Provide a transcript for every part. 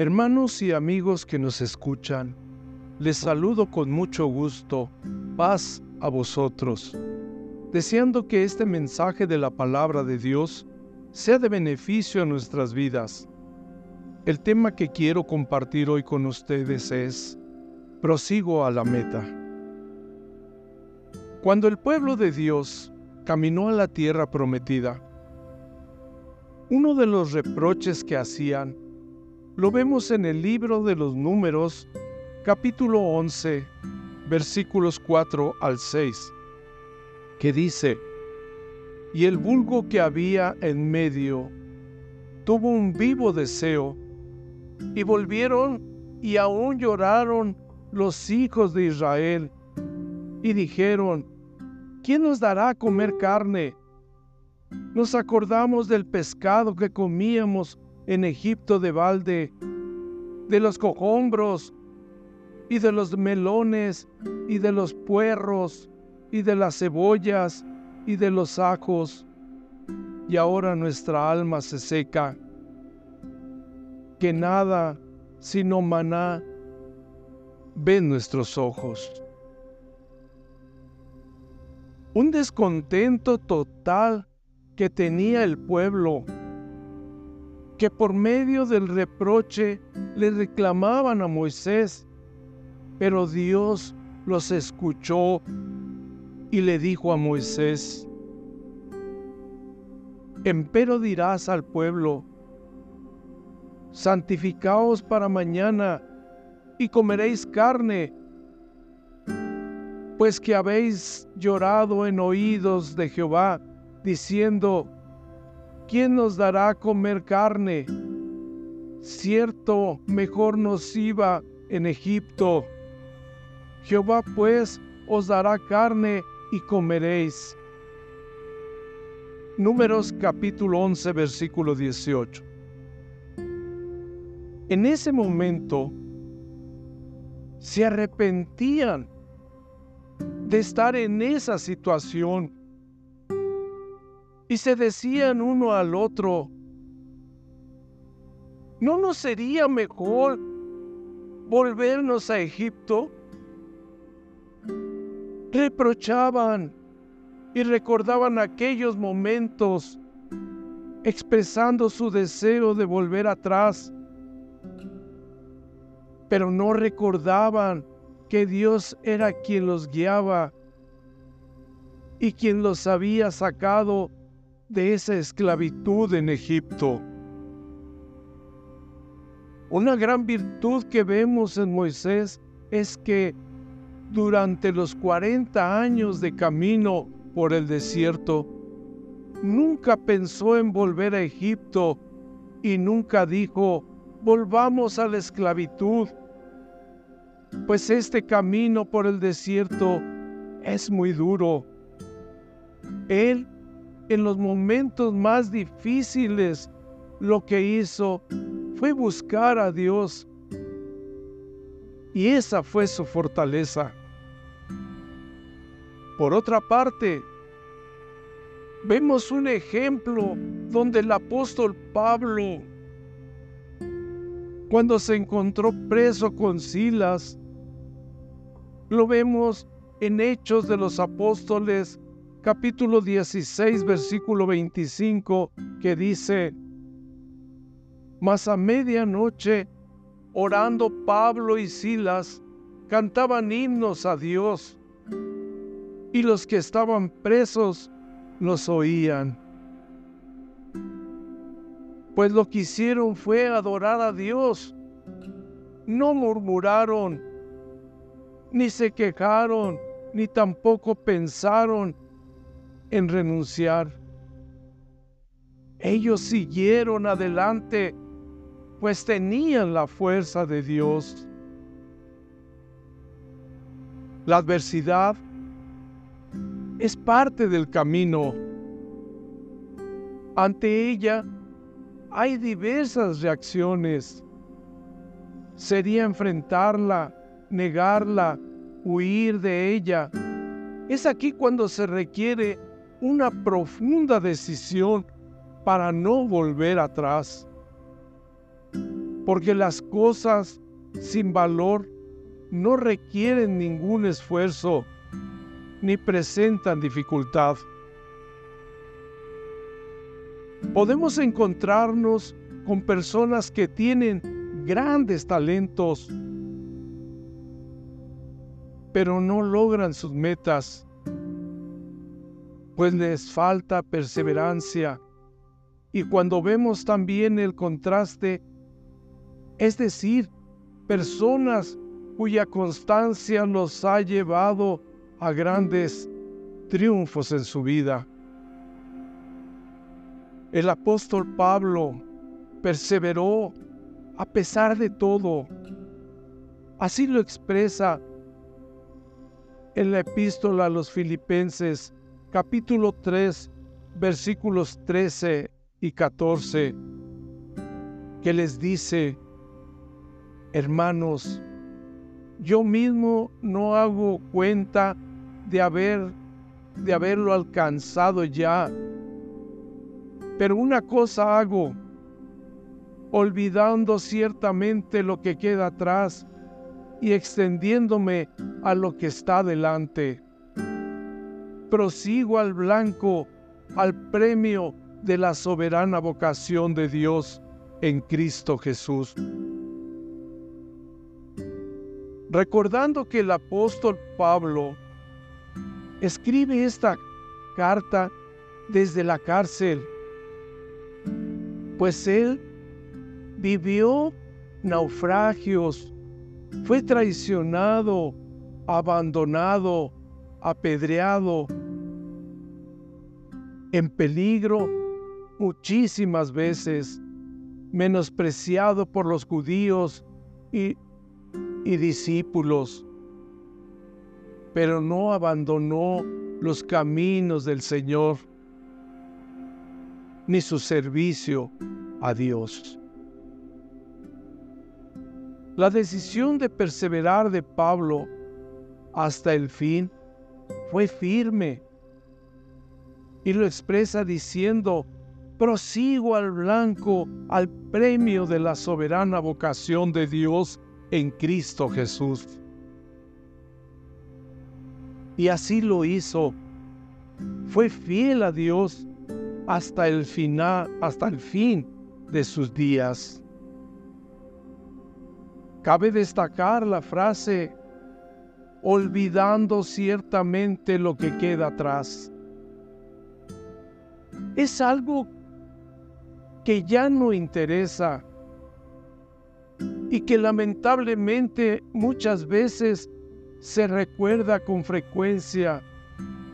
Hermanos y amigos que nos escuchan, les saludo con mucho gusto, paz a vosotros, deseando que este mensaje de la palabra de Dios sea de beneficio a nuestras vidas. El tema que quiero compartir hoy con ustedes es, prosigo a la meta. Cuando el pueblo de Dios caminó a la tierra prometida, uno de los reproches que hacían lo vemos en el libro de los números, capítulo 11, versículos 4 al 6, que dice, y el vulgo que había en medio tuvo un vivo deseo, y volvieron y aún lloraron los hijos de Israel, y dijeron, ¿quién nos dará a comer carne? Nos acordamos del pescado que comíamos en Egipto de balde, de los cojombros y de los melones y de los puerros y de las cebollas y de los ajos. Y ahora nuestra alma se seca, que nada sino maná ven nuestros ojos. Un descontento total que tenía el pueblo, que por medio del reproche le reclamaban a Moisés, pero Dios los escuchó y le dijo a Moisés, Empero dirás al pueblo, santificaos para mañana y comeréis carne, pues que habéis llorado en oídos de Jehová diciendo, ¿quién nos dará a comer carne? Cierto, mejor nos iba en Egipto. Jehová pues os dará carne y comeréis. Números capítulo 11, versículo 18. En ese momento se arrepentían de estar en esa situación y se decían uno al otro, ¿no nos sería mejor volvernos a Egipto? Reprochaban y recordaban aquellos momentos expresando su deseo de volver atrás, pero no recordaban que Dios era quien los guiaba y quien los había sacado de esa esclavitud en Egipto. Una gran virtud que vemos en Moisés es que durante los 40 años de camino por el desierto, nunca pensó en volver a Egipto y nunca dijo, volvamos a la esclavitud, pues este camino por el desierto es muy duro. Él en los momentos más difíciles, lo que hizo fue buscar a Dios. Y esa fue su fortaleza. Por otra parte, vemos un ejemplo donde el apóstol Pablo, cuando se encontró preso con Silas, lo vemos en Hechos de los Apóstoles capítulo 16, versículo 25, que dice, Mas a medianoche, orando Pablo y Silas, cantaban himnos a Dios, y los que estaban presos los oían. Pues lo que hicieron fue adorar a Dios. No murmuraron, ni se quejaron, ni tampoco pensaron en renunciar. Ellos siguieron adelante, pues tenían la fuerza de Dios. La adversidad es parte del camino. Ante ella hay diversas reacciones. Sería enfrentarla, negarla, huir de ella. Es aquí cuando se requiere una profunda decisión para no volver atrás. porque las cosas sin valor no requieren ningún esfuerzo ni presentan dificultad. Podemos encontrarnos con personas que tienen grandes talentos, pero no logran sus metas, pues les falta perseverancia. Y cuando vemos también el contraste, es decir, personas cuya constancia los ha llevado a grandes triunfos en su vida. El apóstol Pablo perseveró a pesar de todo. Así lo expresa en la epístola a los filipenses capítulo 3 versículos 13 y 14 que les dice, hermanos, yo mismo no hago cuenta de haber de haberlo alcanzado ya. Pero una cosa hago, olvidando ciertamente lo que queda atrás y extendiéndome a lo que está delante. Prosigo al blanco, al premio de la soberana vocación de Dios en Cristo Jesús. Recordando que el apóstol Pablo escribe esta carta desde la cárcel, pues él vivió naufragios, fue traicionado, abandonado, apedreado, en peligro muchísimas veces, menospreciado por los judíos y, discípulos, pero no abandonó los caminos del Señor ni su servicio a Dios. La decisión de perseverar de Pablo hasta el fin fue firme y lo expresa diciendo, prosigo al blanco, al premio de la soberana vocación de Dios en Cristo Jesús. Y así lo hizo. Fue fiel a Dios hasta el final, hasta el fin de sus días. Cabe destacar la frase, olvidando ciertamente lo que queda atrás. Es algo que ya no interesa y que lamentablemente muchas veces se recuerda con frecuencia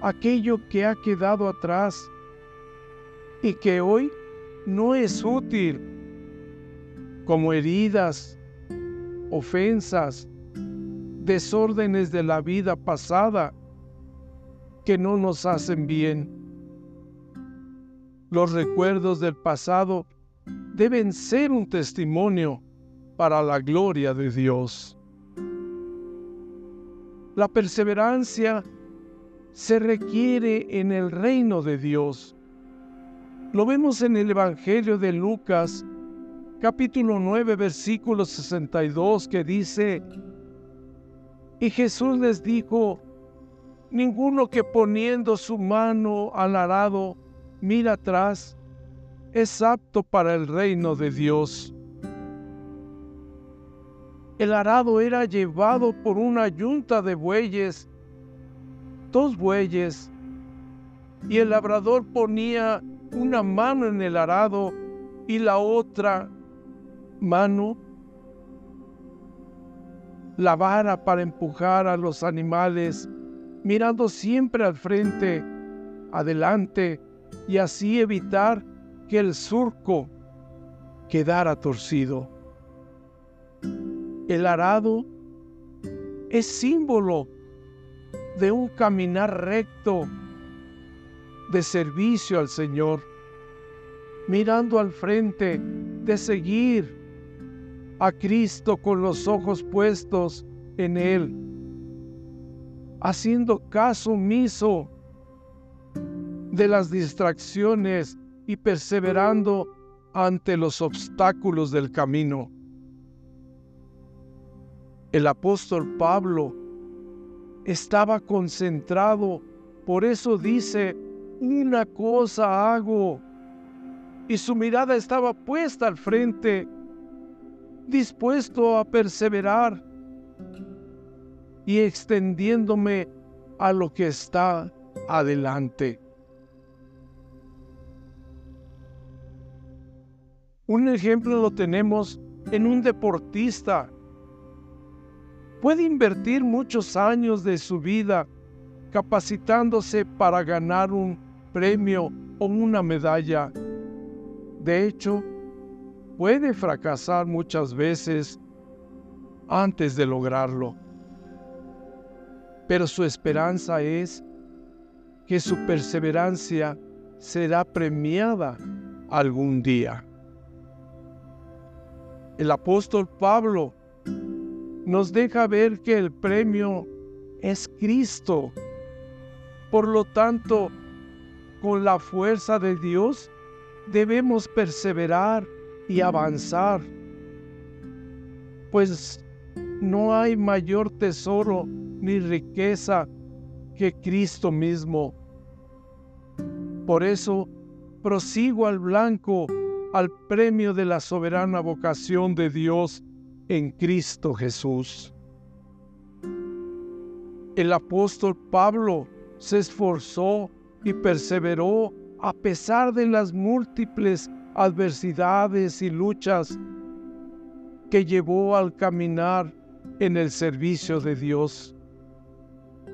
aquello que ha quedado atrás y que hoy no es útil, como heridas, ofensas, desórdenes de la vida pasada que no nos hacen bien. Los recuerdos del pasado deben ser un testimonio para la gloria de Dios. La perseverancia se requiere en el reino de Dios lo vemos en el Evangelio de Lucas, capítulo 9, versículo 62, que dice, y Jesús les dijo, ninguno que poniendo su mano al arado mira atrás, es apto para el reino de Dios. El arado era llevado por una yunta de bueyes, dos bueyes, y el labrador ponía una mano en el arado y la otra mano la vara para empujar a los animales, mirando siempre al frente, adelante, y así evitar que el surco quedara torcido. El arado es símbolo de un caminar recto de servicio al Señor, mirando al frente, de seguir a Cristo con los ojos puestos en Él, haciendo caso omiso de las distracciones y perseverando ante los obstáculos del camino. El apóstol Pablo estaba concentrado, por eso dice, una cosa hago. Y su mirada estaba puesta al frente, dispuesto a perseverar y extendiéndome a lo que está adelante. Un ejemplo lo tenemos en un deportista. Puede invertir muchos años de su vida capacitándose para ganar un premio o una medalla. De hecho, puede fracasar muchas veces antes de lograrlo. Pero su esperanza es que su perseverancia será premiada algún día. El apóstol Pablo nos deja ver que el premio es Cristo. Por lo tanto, con la fuerza de Dios debemos perseverar y avanzar, pues no hay mayor tesoro ni riqueza que Cristo mismo. Por eso prosigo al blanco al premio de la soberana vocación de Dios en Cristo Jesús. El apóstol Pablo se esforzó y perseveró a pesar de las múltiples adversidades y luchas que llevó al caminar en el servicio de Dios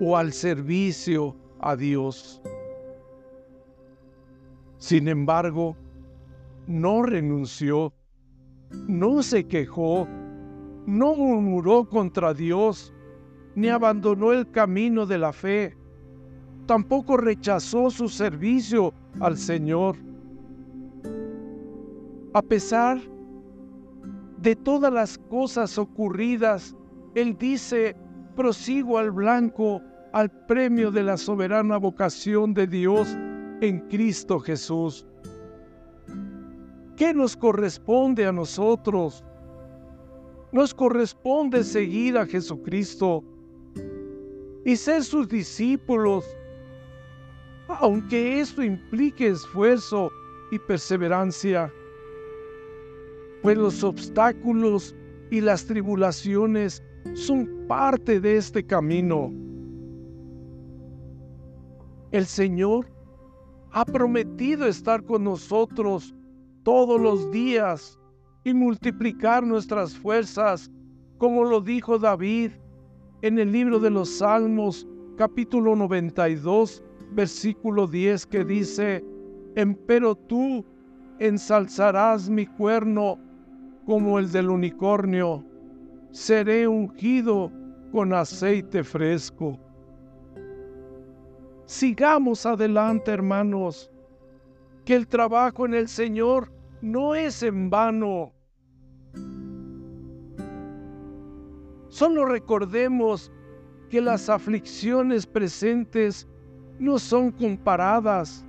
o al servicio a Dios. Sin embargo, no renunció, no se quejó, no murmuró contra Dios, ni abandonó el camino de la fe. Tampoco rechazó su servicio al Señor. A pesar de todas las cosas ocurridas, Él dice, prosigo al blanco, al premio de la soberana vocación de Dios en Cristo Jesús. ¿Qué nos corresponde a nosotros? Nos corresponde seguir a Jesucristo y ser sus discípulos, aunque esto implique esfuerzo y perseverancia, pues los obstáculos y las tribulaciones son parte de este camino. El Señor ha prometido estar con nosotros todos los días y multiplicar nuestras fuerzas, como lo dijo David en el libro de los Salmos, capítulo 92, versículo 10, que dice, Empero tú ensalzarás mi cuerno como el del unicornio, seré ungido con aceite fresco. Sigamos adelante, hermanos, que el trabajo en el Señor no es en vano. Solo recordemos que las aflicciones presentes no son comparadas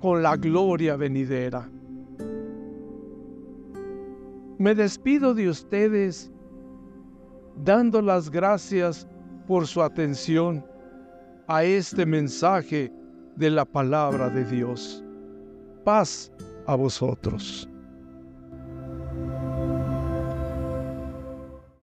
con la gloria venidera. Me despido de ustedes dando las gracias por su atención a este mensaje de la palabra de Dios. Paz a vosotros.